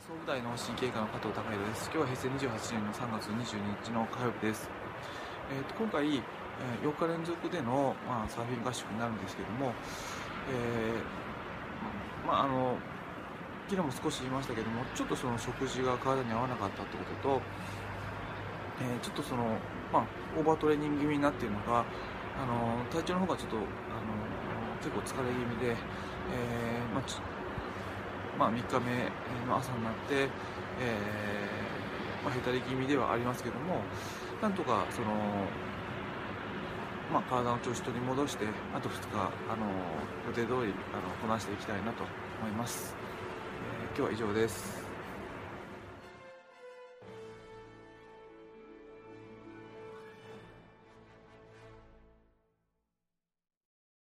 総務大の神経科の加藤孝弘です。今日は平成28年の3月22日の火曜日です。えーと今回、えー4日連続での、まあ、サーフィン合宿になるんですけども、えーまああの昨日も少し言いましたけども、ちょっとその食事が体に合わなかったってことと、えーちょっとその、まあ、オーバートレーニング気味になっているのか、あの体調の方がちょっと、あの結構疲れ気味で、えーまあちまあ、3日目の朝になって、えーまあ、へたり気味ではありますけども、なんとかその、まあ、体の調子取り戻して、あと2日、あの予定通りあのこなしていきたいなと思います。えー今日は以上です。